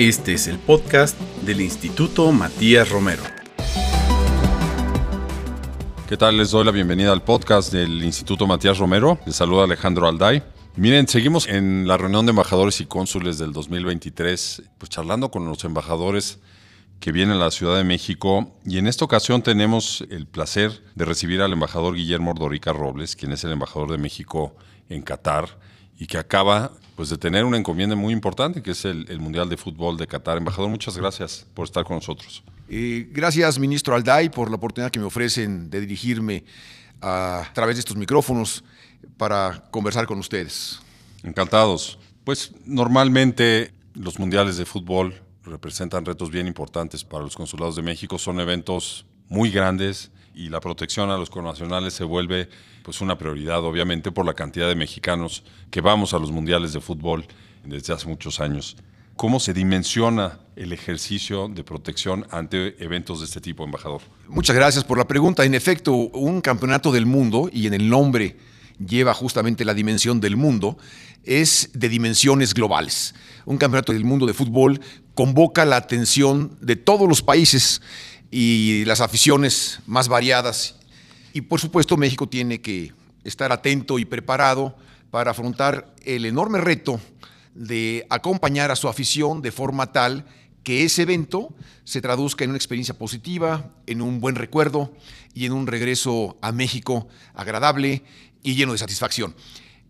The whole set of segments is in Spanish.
Este es el podcast del Instituto Matías Romero. ¿Qué tal? Les doy la bienvenida al podcast del Instituto Matías Romero. Les saluda Alejandro Alday. Miren, seguimos en la reunión de embajadores y cónsules del 2023, pues charlando con los embajadores que vienen a la Ciudad de México y en esta ocasión tenemos el placer de recibir al embajador Guillermo Ordorica Robles, quien es el embajador de México en Qatar y que acaba pues, de tener una encomienda muy importante, que es el, Mundial de Fútbol de Qatar. Embajador, muchas gracias por estar con nosotros. Eh, gracias, ministro Alday, por la oportunidad que me ofrecen de dirigirme a, a través de estos micrófonos para conversar con ustedes. Encantados. Pues normalmente los mundiales de fútbol representan retos bien importantes para los consulados de México. Son eventos muy grandes y la protección a los connacionales se vuelve pues una prioridad, obviamente, por la cantidad de mexicanos que vamos a los mundiales de fútbol desde hace muchos años. ¿Cómo se dimensiona el ejercicio de protección ante eventos de este tipo, embajador? Muchas gracias por la pregunta. En efecto, un campeonato del mundo, y en el nombre lleva justamente la dimensión del mundo, es de dimensiones globales. Un campeonato del mundo de fútbol convoca la atención de todos los países y las aficiones más variadas. Y por supuesto México tiene que estar atento y preparado para afrontar el enorme reto de acompañar a su afición de forma tal que ese evento se traduzca en una experiencia positiva, en un buen recuerdo y en un regreso a México agradable y lleno de satisfacción.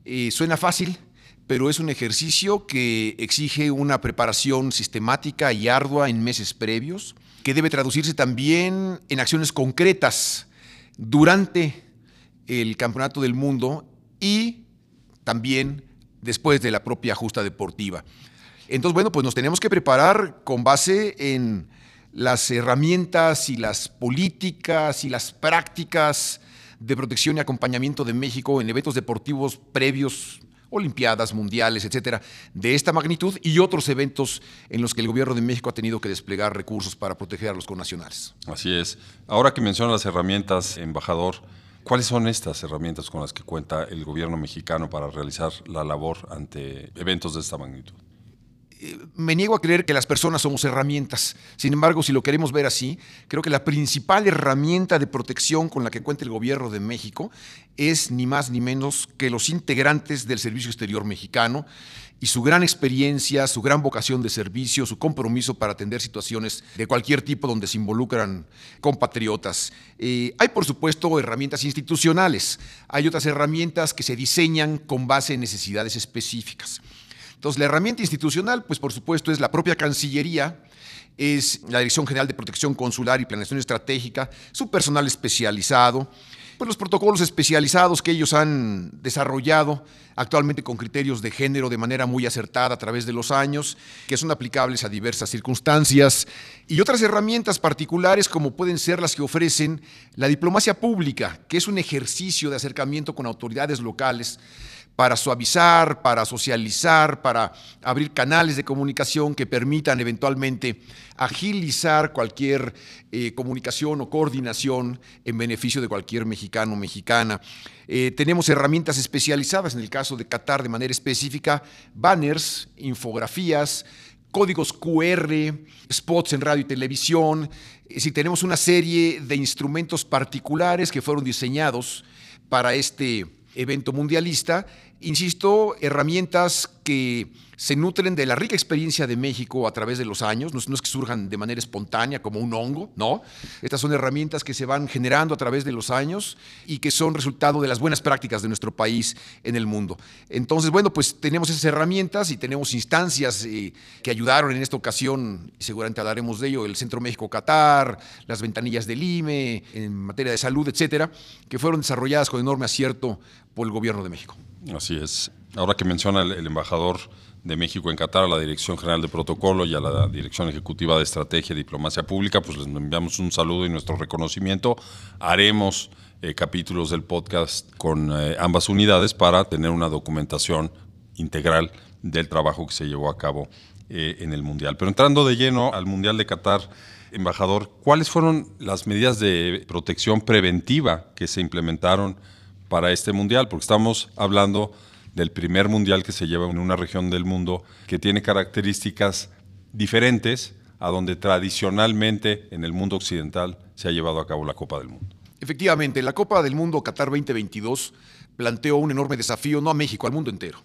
Eh, suena fácil, pero es un ejercicio que exige una preparación sistemática y ardua en meses previos, que debe traducirse también en acciones concretas durante el Campeonato del Mundo y también después de la propia justa deportiva. Entonces, bueno, pues nos tenemos que preparar con base en las herramientas y las políticas y las prácticas de protección y acompañamiento de México en eventos deportivos previos Olimpiadas, mundiales, etcétera, de esta magnitud y otros eventos en los que el gobierno de México ha tenido que desplegar recursos para proteger a los connacionales. Así es. Ahora que menciona las herramientas, embajador, ¿cuáles son estas herramientas con las que cuenta el gobierno mexicano para realizar la labor ante eventos de esta magnitud? Me niego a creer que las personas somos herramientas. Sin embargo, si lo queremos ver así, creo que la principal herramienta de protección con la que cuenta el gobierno de México es ni más ni menos que los integrantes del Servicio Exterior Mexicano y su gran experiencia, su gran vocación de servicio, su compromiso para atender situaciones de cualquier tipo donde se involucran compatriotas. Eh, hay, por supuesto, herramientas institucionales. Hay otras herramientas que se diseñan con base en necesidades específicas. Entonces, la herramienta institucional, pues por supuesto, es la propia Cancillería, es la Dirección General de Protección Consular y Planeación Estratégica, su personal especializado, pues los protocolos especializados que ellos han desarrollado actualmente con criterios de género de manera muy acertada a través de los años, que son aplicables a diversas circunstancias, y otras herramientas particulares como pueden ser las que ofrecen la diplomacia pública, que es un ejercicio de acercamiento con autoridades locales para suavizar, para socializar, para abrir canales de comunicación que permitan eventualmente agilizar cualquier eh, comunicación o coordinación en beneficio de cualquier mexicano o mexicana. Eh, tenemos herramientas especializadas, en el caso de Qatar de manera específica, banners, infografías, códigos QR, spots en radio y televisión. Si tenemos una serie de instrumentos particulares que fueron diseñados para este evento mundialista insisto, herramientas que se nutren de la rica experiencia de México a través de los años, no, es que surjan de manera espontánea como un hongo, no. Estas son herramientas que se van generando a través de los años y que son resultado de las buenas prácticas de nuestro país en el mundo. Entonces, bueno, pues tenemos esas herramientas y tenemos instancias eh, que ayudaron en esta ocasión, seguramente hablaremos de ello, el Centro México-Catar, las ventanillas del IME, en materia de salud, etcétera, que fueron desarrolladas con enorme acierto por el gobierno de México. Así es. Ahora que menciona el, embajador de México en Qatar, a la Dirección General de Protocolo y a la Dirección Ejecutiva de Estrategia y Diplomacia Pública, pues les enviamos un saludo y nuestro reconocimiento. Haremos eh, capítulos del podcast con eh, ambas unidades para tener una documentación integral del trabajo que se llevó a cabo eh, en el Mundial. Pero entrando de lleno al Mundial de Qatar, embajador, ¿cuáles fueron las medidas de protección preventiva que se implementaron para este Mundial? Porque estamos hablando del primer mundial que se lleva en una región del mundo que tiene características diferentes a donde tradicionalmente en el mundo occidental se ha llevado a cabo la Copa del Mundo. Efectivamente, la Copa del Mundo Qatar 2022 planteó un enorme desafío, no a México, al mundo entero,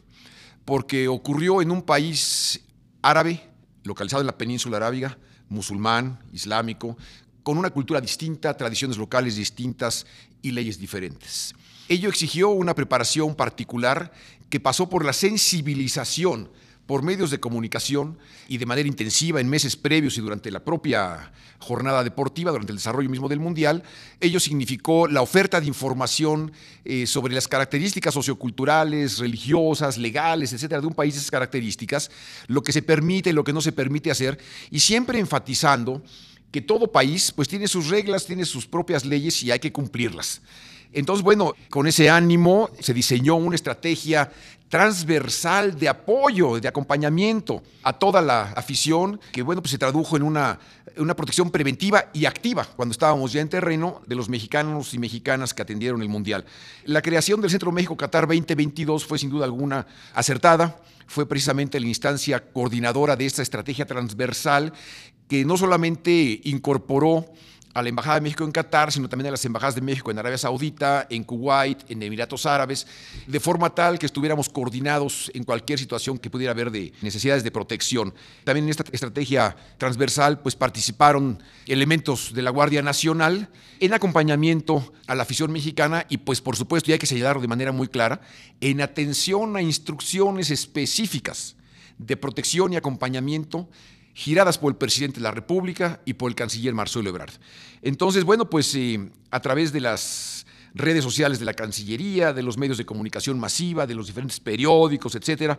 porque ocurrió en un país árabe, localizado en la península arábiga, musulmán, islámico, con una cultura distinta, tradiciones locales distintas y leyes diferentes. Ello exigió una preparación particular que pasó por la sensibilización por medios de comunicación y de manera intensiva en meses previos y durante la propia jornada deportiva, durante el desarrollo mismo del Mundial. Ello significó la oferta de información eh, sobre las características socioculturales, religiosas, legales, etcétera, de un país esas características, lo que se permite y lo que no se permite hacer, y siempre enfatizando que todo país pues tiene sus reglas, tiene sus propias leyes y hay que cumplirlas. Entonces, bueno, con ese ánimo se diseñó una estrategia transversal de apoyo, de acompañamiento a toda la afición, que bueno, pues se tradujo en una, una protección preventiva y activa cuando estábamos ya en terreno de los mexicanos y mexicanas que atendieron el Mundial. La creación del Centro México Qatar 2022 fue sin duda alguna acertada, fue precisamente la instancia coordinadora de esta estrategia transversal que no solamente incorporó a la Embajada de México en Qatar, sino también a las embajadas de México en Arabia Saudita, en Kuwait, en Emiratos Árabes, de forma tal que estuviéramos coordinados en cualquier situación que pudiera haber de necesidades de protección. También en esta estrategia transversal pues participaron elementos de la Guardia Nacional en acompañamiento a la afición mexicana y pues por supuesto, y hay que señalarlo de manera muy clara, en atención a instrucciones específicas de protección y acompañamiento giradas por el presidente de la República y por el canciller Marcelo Ebrard. Entonces, bueno, pues eh, a través de las redes sociales de la Cancillería, de los medios de comunicación masiva, de los diferentes periódicos, etcétera,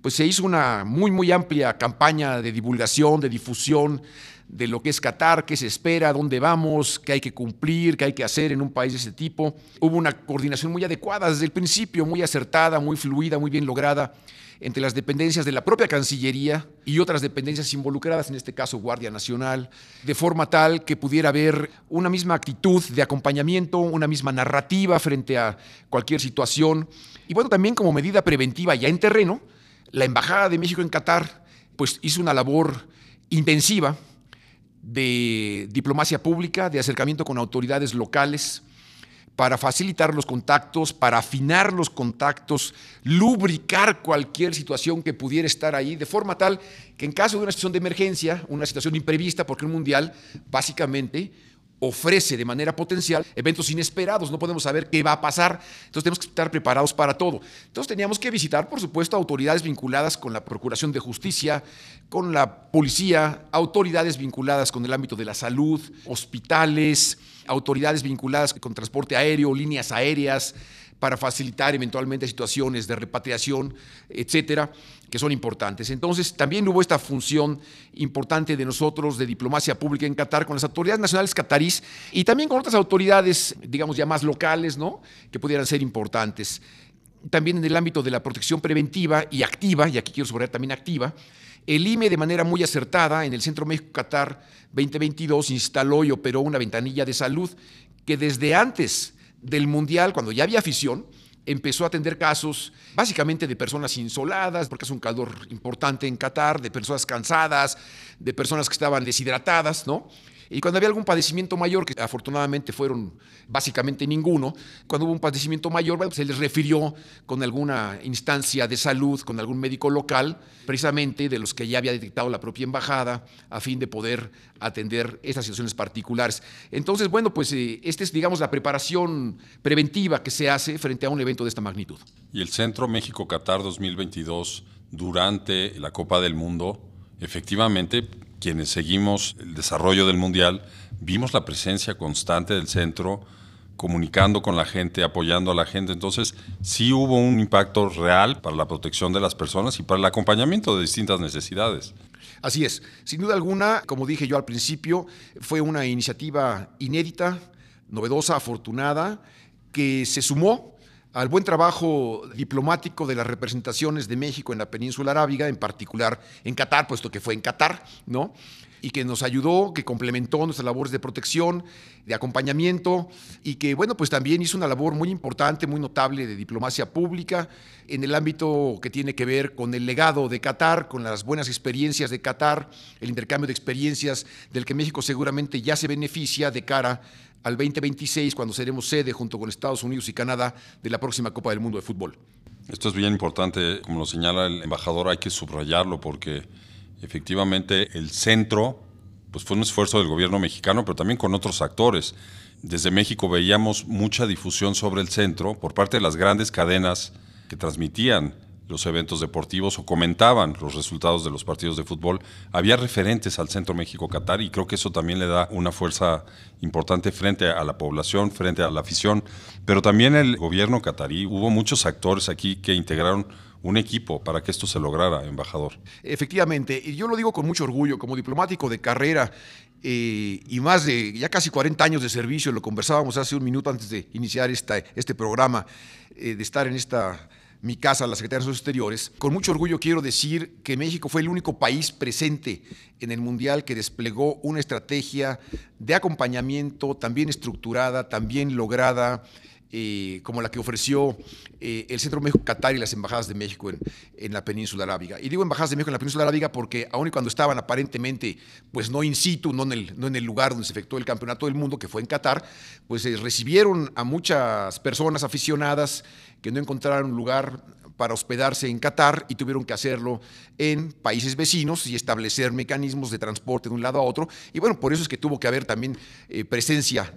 pues se hizo una muy, muy amplia campaña de divulgación, de difusión de lo que es Qatar, qué se espera, dónde vamos, qué hay que cumplir, qué hay que hacer en un país de ese tipo. Hubo una coordinación muy adecuada desde el principio, muy acertada, muy fluida, muy bien lograda entre las dependencias de la propia Cancillería y otras dependencias involucradas, en este caso Guardia Nacional, de forma tal que pudiera haber una misma actitud de acompañamiento, una misma narrativa frente a cualquier situación. Y bueno, también como medida preventiva ya en terreno, la Embajada de México en Qatar pues hizo una labor intensiva de diplomacia pública, de acercamiento con autoridades locales, para facilitar los contactos, para afinar los contactos, lubricar cualquier situación que pudiera estar ahí, de forma tal que en caso de una situación de emergencia, una situación imprevista, porque un mundial básicamente ofrece de manera potencial eventos inesperados, no podemos saber qué va a pasar, entonces tenemos que estar preparados para todo. Entonces teníamos que visitar, por supuesto, autoridades vinculadas con la Procuración de Justicia, con la policía, autoridades vinculadas con el ámbito de la salud, hospitales, autoridades vinculadas con transporte aéreo, líneas aéreas, para facilitar eventualmente situaciones de repatriación, etcétera, que son importantes. Entonces, también hubo esta función importante de nosotros de diplomacia pública en Qatar con las autoridades nacionales catarís y también con otras autoridades, digamos ya más locales, ¿no? que pudieran ser importantes. También en el ámbito de la protección preventiva y activa, y aquí quiero subrayar también activa, el IME de manera muy acertada en el Centro México Qatar 2022 instaló y operó una ventanilla de salud que desde antes del Mundial, cuando ya había afición, empezó a atender casos básicamente de personas insoladas, porque es un calor importante en Qatar, de personas cansadas, de personas que estaban deshidratadas, ¿no? Y cuando había algún padecimiento mayor, que afortunadamente fueron básicamente ninguno, cuando hubo un padecimiento mayor, se les refirió con alguna instancia de salud, con algún médico local, precisamente de los que ya había detectado la propia embajada, a fin de poder atender estas situaciones particulares. Entonces, bueno, pues eh, esta es, digamos, la preparación preventiva que se hace frente a un evento de esta magnitud. Y el Centro México-Qatar 2022, durante la Copa del Mundo, efectivamente quienes seguimos el desarrollo del Mundial, vimos la presencia constante del centro, comunicando con la gente, apoyando a la gente. Entonces, sí hubo un impacto real para la protección de las personas y para el acompañamiento de distintas necesidades. Así es. Sin duda alguna, como dije yo al principio, fue una iniciativa inédita, novedosa, afortunada, que se sumó al buen trabajo diplomático de las representaciones de México en la península arábiga, en particular en Qatar, puesto que fue en Qatar, ¿no? y que nos ayudó, que complementó nuestras labores de protección, de acompañamiento y que, bueno, pues también hizo una labor muy importante, muy notable de diplomacia pública en el ámbito que tiene que ver con el legado de Qatar, con las buenas experiencias de Qatar, el intercambio de experiencias del que México seguramente ya se beneficia de cara al 2026, cuando seremos sede junto con Estados Unidos y Canadá de la próxima Copa del Mundo de Fútbol. Esto es bien importante, como lo señala el embajador, hay que subrayarlo porque efectivamente el centro pues fue un esfuerzo del gobierno mexicano, pero también con otros actores. Desde México veíamos mucha difusión sobre el centro por parte de las grandes cadenas que transmitían los eventos deportivos o comentaban los resultados de los partidos de fútbol. Había referentes al Centro México-Catar y creo que eso también le da una fuerza importante frente a la población, frente a la afición. Pero también el gobierno catarí, hubo muchos actores aquí que integraron un equipo para que esto se lograra, embajador. Efectivamente, y yo lo digo con mucho orgullo, como diplomático de carrera eh, y más de ya casi 40 años de servicio, lo conversábamos hace un minuto antes de iniciar esta, este programa, eh, de estar en esta mi casa, la Secretaría de Asuntos Exteriores, con mucho orgullo quiero decir que México fue el único país presente en el Mundial que desplegó una estrategia de acompañamiento también estructurada, también lograda, eh, como la que ofreció eh, el Centro México Qatar y las embajadas de México en, la península arábiga. Y digo embajadas de México en la península arábiga porque aun y cuando estaban aparentemente, pues no in situ, no en el, no en el lugar donde se efectuó el campeonato del mundo, que fue en Qatar, pues eh, recibieron a muchas personas aficionadas que no encontraron lugar para hospedarse en Qatar y tuvieron que hacerlo en países vecinos y establecer mecanismos de transporte de un lado a otro. Y bueno, por eso es que tuvo que haber también presencia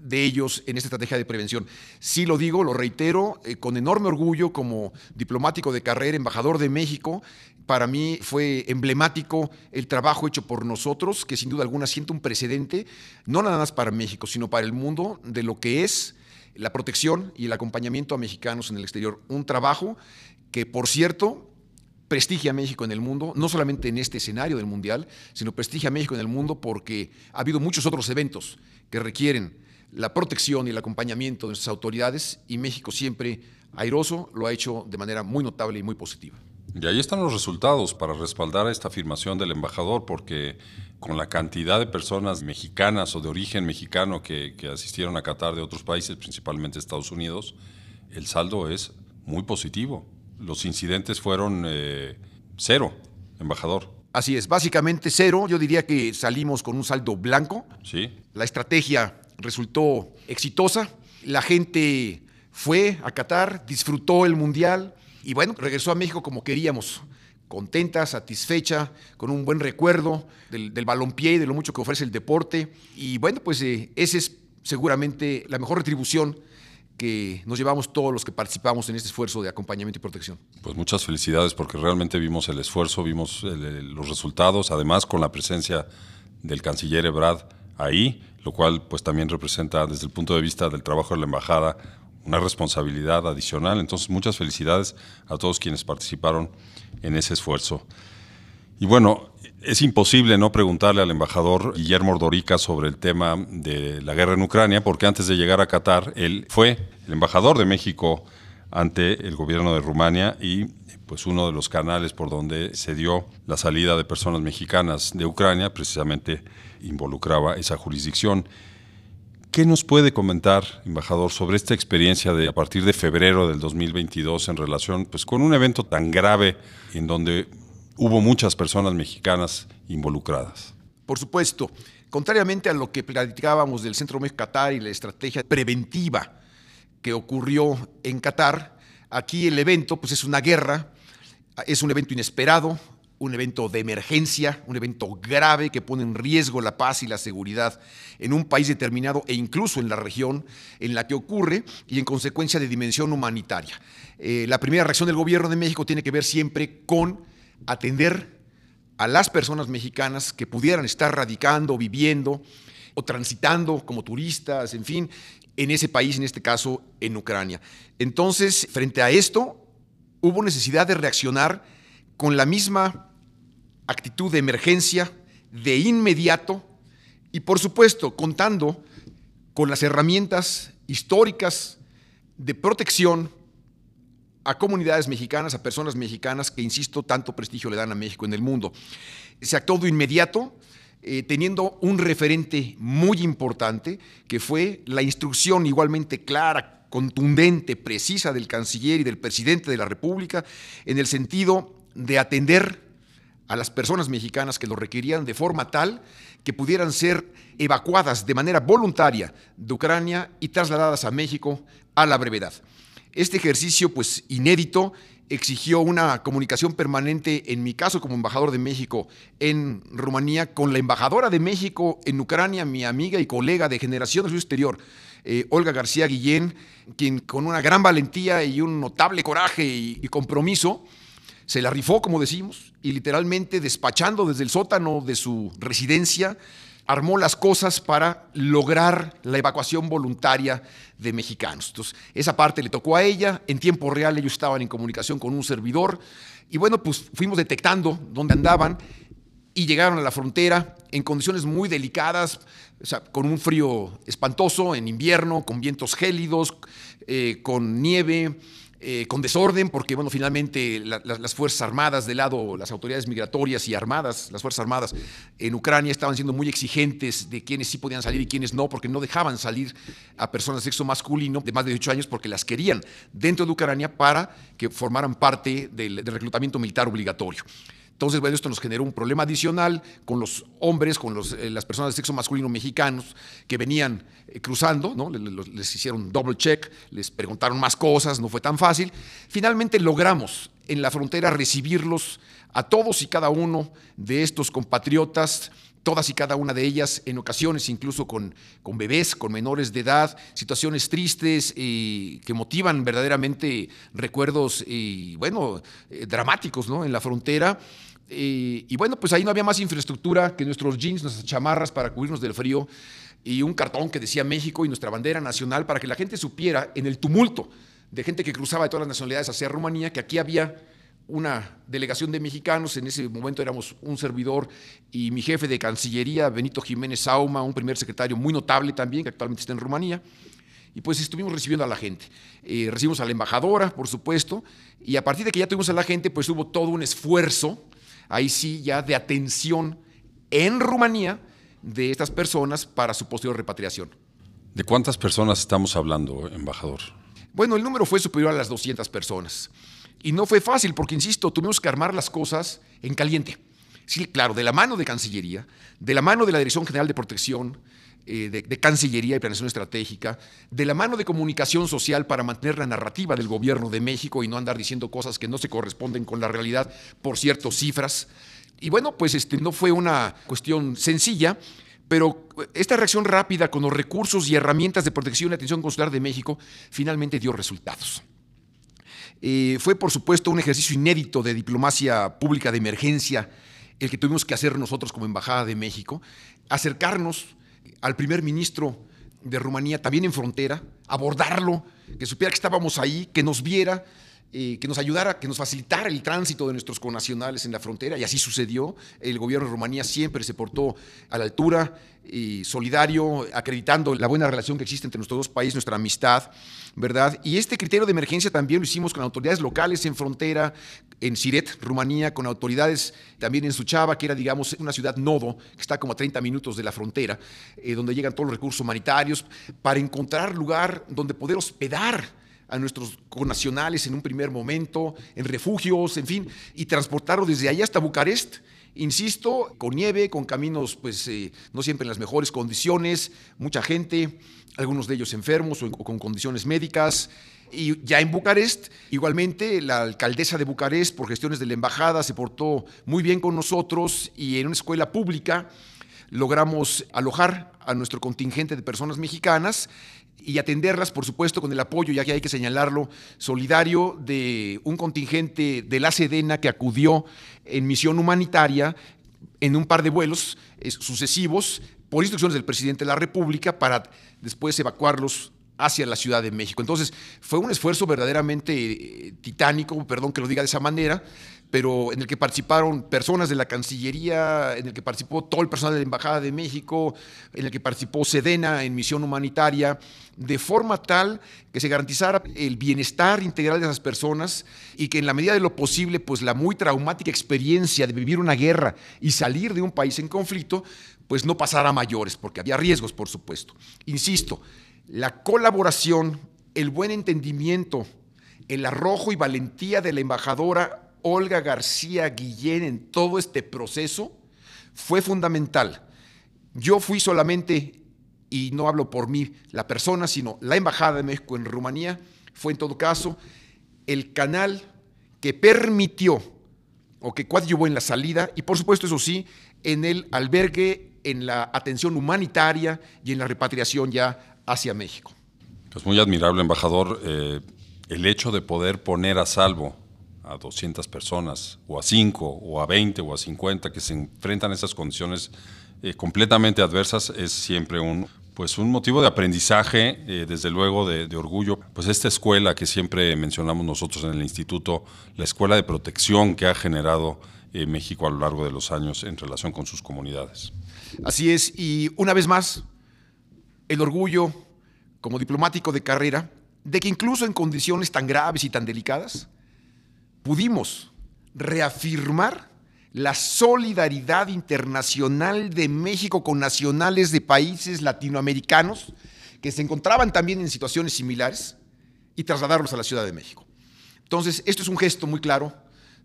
de ellos en esta estrategia de prevención. Sí lo digo, lo reitero, eh, con enorme orgullo como diplomático de carrera, embajador de México, para mí fue emblemático el trabajo hecho por nosotros, que sin duda alguna siente un precedente, no nada más para México, sino para el mundo, de lo que es la protección y el acompañamiento a mexicanos en el exterior. Un trabajo que, por cierto, prestigia a México en el mundo, no solamente en este escenario del Mundial, sino prestigia a México en el mundo porque ha habido muchos otros eventos que requieren la protección y el acompañamiento de nuestras autoridades y México siempre airoso lo ha hecho de manera muy notable y muy positiva. Y ahí están los resultados para respaldar esta afirmación del embajador, porque con la cantidad de personas mexicanas o de origen mexicano que, asistieron a Qatar de otros países, principalmente Estados Unidos, el saldo es muy positivo. Los incidentes fueron eh, cero, embajador. Así es, básicamente cero. Yo diría que salimos con un saldo blanco. Sí. La estrategia resultó exitosa. La gente fue a Qatar, disfrutó el Mundial y bueno, regresó a México como queríamos, contenta, satisfecha, con un buen recuerdo del, del balompié y de lo mucho que ofrece el deporte. Y bueno, pues eh, esa es seguramente la mejor retribución que nos llevamos todos los que participamos en este esfuerzo de acompañamiento y protección. Pues muchas felicidades porque realmente vimos el esfuerzo, vimos los resultados, además con la presencia del canciller Ebrard ahí, lo cual pues también representa desde el punto de vista del trabajo de la embajada una responsabilidad adicional. Entonces, muchas felicidades a todos quienes participaron en ese esfuerzo. Y bueno, es imposible no preguntarle al embajador Guillermo Ordorica sobre el tema de la guerra en Ucrania, porque antes de llegar a Qatar, él fue el embajador de México ante el gobierno de Rumania y pues uno de los canales por donde se dio la salida de personas mexicanas de Ucrania precisamente involucraba esa jurisdicción. ¿Qué nos puede comentar, embajador, sobre esta experiencia de a partir de febrero del 2022 en relación pues, con un evento tan grave en donde hubo muchas personas mexicanas involucradas? Por supuesto, contrariamente a lo que platicábamos del Centro México Qatar y la estrategia preventiva que ocurrió en Qatar, aquí el evento pues, es una guerra es un evento inesperado, un evento de emergencia, un evento grave que pone en riesgo la paz y la seguridad en un país determinado e incluso en la región en la que ocurre y en consecuencia de dimensión humanitaria. Eh, la primera reacción del gobierno de México tiene que ver siempre con atender a las personas mexicanas que pudieran estar radicando, viviendo o transitando como turistas, en fin, en ese país, en este caso en Ucrania. Entonces, frente a esto, hubo necesidad de reaccionar con la misma actitud de emergencia, de inmediato, y por supuesto contando con las herramientas históricas de protección a comunidades mexicanas, a personas mexicanas que, insisto, tanto prestigio le dan a México en el mundo. Se actuó de inmediato, eh, teniendo un referente muy importante, que fue la instrucción igualmente clara, contundente, precisa del canciller y del presidente de la República, en el sentido de atender a las personas mexicanas que lo requerían de forma tal que pudieran ser evacuadas de manera voluntaria de Ucrania y trasladadas a México a la brevedad. Este ejercicio, pues inédito, exigió una comunicación permanente, en mi caso como embajador de México en Rumanía, con la embajadora de México en Ucrania, mi amiga y colega de generación de su exterior, eh, Olga García Guillén, quien con una gran valentía y un notable coraje y compromiso, se la rifó, como decimos, y literalmente despachando desde el sótano de su residencia, armó las cosas para lograr la evacuación voluntaria de mexicanos. Entonces, esa parte le tocó a ella, en tiempo real ellos estaban en comunicación con un servidor, y bueno, pues fuimos detectando dónde andaban y llegaron a la frontera en condiciones muy delicadas, con un frío espantoso en invierno, con vientos gélidos, eh, con nieve, eh, con desorden, porque bueno, finalmente las Fuerzas Armadas del lado, las autoridades migratorias y armadas, las Fuerzas Armadas en Ucrania estaban siendo muy exigentes de quiénes sí podían salir y quiénes no, porque no dejaban salir a personas de sexo masculino de más de 18 años porque las querían dentro de Ucrania para que formaran parte del reclutamiento militar obligatorio. Entonces, bueno, esto nos generó un problema adicional con los hombres, con eh, las personas de sexo masculino mexicanos que venían eh, cruzando, ¿no? les, hicieron double check, les preguntaron más cosas, no fue tan fácil. Finalmente logramos en la frontera recibirlos a todos y cada uno de estos compatriotas todas y cada una de ellas, en ocasiones incluso con, bebés, con menores de edad, situaciones tristes y que motivan verdaderamente recuerdos y, bueno, eh, dramáticos ¿no? en la frontera. Y bueno, pues ahí no había más infraestructura que nuestros jeans, nuestras chamarras para cubrirnos del frío y un cartón que decía México y nuestra bandera nacional para que la gente supiera en el tumulto de gente que cruzaba de todas las nacionalidades hacia Rumanía que aquí había una delegación de mexicanos, en ese momento éramos un servidor y mi jefe de Cancillería, Benito Jiménez Sauma, un primer secretario muy notable también, que actualmente está en Rumanía, y pues estuvimos recibiendo a la gente. Eh, recibimos a la embajadora, por supuesto, y a partir de que ya tuvimos a la gente, pues hubo todo un esfuerzo ahí sí ya de atención en Rumanía de estas personas para su posterior repatriación. ¿De cuántas personas estamos hablando, embajador? Bueno, el número fue superior a las 200 personas. Y no fue fácil porque, insisto, tuvimos que armar las cosas en caliente. Sí, claro, de la mano de Cancillería, de la mano de la Dirección General de Protección, eh, de, Cancillería y Planeación Estratégica, de la mano de comunicación social para mantener la narrativa del gobierno de México y no andar diciendo cosas que no se corresponden con la realidad por ciertas cifras. Y bueno, pues este, no fue una cuestión sencilla, pero esta reacción rápida con los recursos y herramientas de protección y atención consular de México finalmente dio resultados. Eh, fue, por supuesto, un ejercicio inédito de diplomacia pública de emergencia el que tuvimos que hacer nosotros como Embajada de México, acercarnos al primer ministro de Rumanía, también en frontera, abordarlo, que supiera que estábamos ahí, que nos viera, eh, que nos ayudara, que nos facilitara el tránsito de nuestros connacionales en la frontera, y así sucedió. El gobierno de Rumanía siempre se portó a la altura y solidario, acreditando la buena relación que existe entre nuestros dos países, nuestra amistad, ¿verdad? Y este criterio de emergencia también lo hicimos con autoridades locales en frontera, en Siret, Rumanía, con autoridades también en Suchava, que era, digamos, una ciudad nodo, que está como a 30 minutos de la frontera, eh, donde llegan todos los recursos humanitarios, para encontrar lugar donde poder hospedar a nuestros connacionales en un primer momento, en refugios, en fin, y transportarlos desde ahí hasta Bucarest Insisto, con nieve, con caminos pues eh, no siempre en las mejores condiciones, mucha gente, algunos de ellos enfermos o, con condiciones médicas. Y ya en Bucarest, igualmente, la alcaldesa de Bucarest, por gestiones de la embajada, se portó muy bien con nosotros y en una escuela pública logramos alojar a nuestro contingente de personas mexicanas y atenderlas, por supuesto, con el apoyo, ya que hay que señalarlo, solidario de un contingente de la Sedena que acudió en misión humanitaria en un par de vuelos eh, sucesivos por instrucciones del presidente de la República para después evacuarlos hacia la Ciudad de México. Entonces, fue un esfuerzo verdaderamente eh, titánico, perdón que lo diga de esa manera, pero en el que participaron personas de la Cancillería, en el que participó todo el personal de la Embajada de México, en el que participó Sedena en misión humanitaria, de forma tal que se garantizara el bienestar integral de esas personas y que en la medida de lo posible, pues la muy traumática experiencia de vivir una guerra y salir de un país en conflicto, pues no pasara a mayores, porque había riesgos, por supuesto. Insisto, la colaboración, el buen entendimiento, el arrojo y valentía de la embajadora Olga García Guillén en todo este proceso fue fundamental. Yo fui solamente, y no hablo por mí, la persona, sino la Embajada de México en Rumanía, fue en todo caso el canal que permitió o que coadyuvó en la salida y por supuesto eso sí, en el albergue, en la atención humanitaria y en la repatriación ya hacia México. Pues muy admirable, embajador, eh, el hecho de poder poner a salvo a 200 personas, o a 5, o a 20, o a 50, que se enfrentan a esas condiciones eh, completamente adversas, es siempre un, pues un motivo de aprendizaje, eh, desde luego de, orgullo. Pues esta escuela que siempre mencionamos nosotros en el instituto, la escuela de protección que ha generado eh, México a lo largo de los años en relación con sus comunidades. Así es, y una vez más, el orgullo como diplomático de carrera de que incluso en condiciones tan graves y tan delicadas, pudimos reafirmar la solidaridad internacional de México con nacionales de países latinoamericanos que se encontraban también en situaciones similares y trasladarlos a la Ciudad de México. Entonces, esto es un gesto muy claro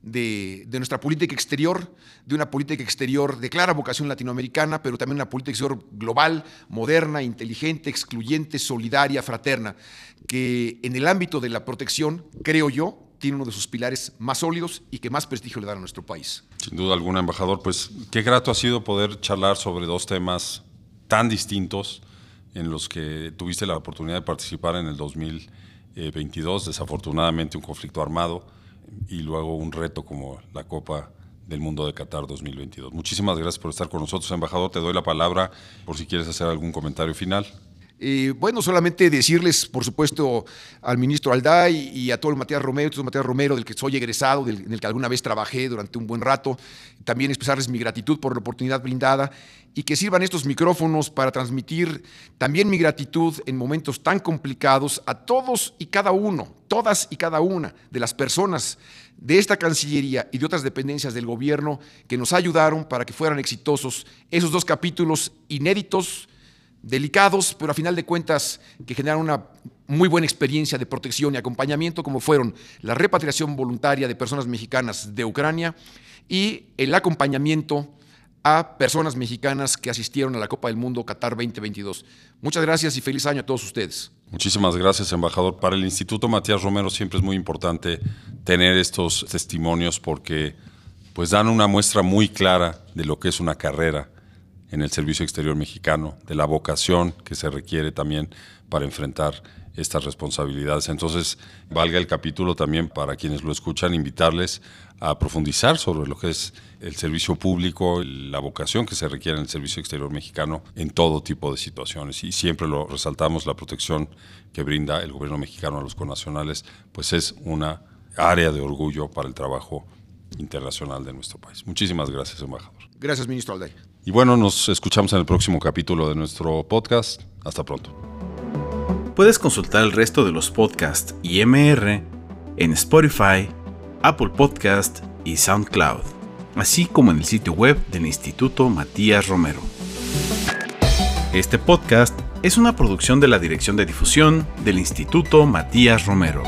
de, nuestra política exterior, de una política exterior de clara vocación latinoamericana, pero también una política exterior global, moderna, inteligente, excluyente, solidaria, fraterna, que en el ámbito de la protección, creo yo, tiene uno de sus pilares más sólidos y que más prestigio le dan a nuestro país. Sin duda alguna, embajador, pues qué grato ha sido poder charlar sobre dos temas tan distintos en los que tuviste la oportunidad de participar en el 2022, desafortunadamente un conflicto armado y luego un reto como la Copa del Mundo de Qatar 2022. Muchísimas gracias por estar con nosotros, embajador. Te doy la palabra por si quieres hacer algún comentario final. Eh, bueno, solamente decirles, por supuesto, al ministro Alday y a todo el Matías Romero, todo el Matías Romero, del que soy egresado, del, en el que alguna vez trabajé durante un buen rato, también expresarles mi gratitud por la oportunidad brindada y que sirvan estos micrófonos para transmitir también mi gratitud en momentos tan complicados a todos y cada uno, todas y cada una de las personas de esta Cancillería y de otras dependencias del gobierno que nos ayudaron para que fueran exitosos esos dos capítulos inéditos delicados, pero a final de cuentas que generan una muy buena experiencia de protección y acompañamiento, como fueron la repatriación voluntaria de personas mexicanas de Ucrania y el acompañamiento a personas mexicanas que asistieron a la Copa del Mundo Qatar 2022. Muchas gracias y feliz año a todos ustedes. Muchísimas gracias, embajador. Para el Instituto Matías Romero siempre es muy importante tener estos testimonios porque pues dan una muestra muy clara de lo que es una carrera en el Servicio Exterior Mexicano, de la vocación que se requiere también para enfrentar estas responsabilidades. Entonces, valga el capítulo también para quienes lo escuchan, invitarles a profundizar sobre lo que es el servicio público, la vocación que se requiere en el Servicio Exterior Mexicano en todo tipo de situaciones. Y siempre lo resaltamos, la protección que brinda el gobierno mexicano a los connacionales, pues es una área de orgullo para el trabajo internacional de nuestro país. Muchísimas gracias, embajador. Gracias, ministro Alday. Y bueno, nos escuchamos en el próximo capítulo de nuestro podcast. Hasta pronto. Puedes consultar el resto de los podcasts y MR en Spotify, Apple Podcast y SoundCloud, así como en el sitio web del Instituto Matías Romero. Este podcast es una producción de la Dirección de Difusión del Instituto Matías Romero.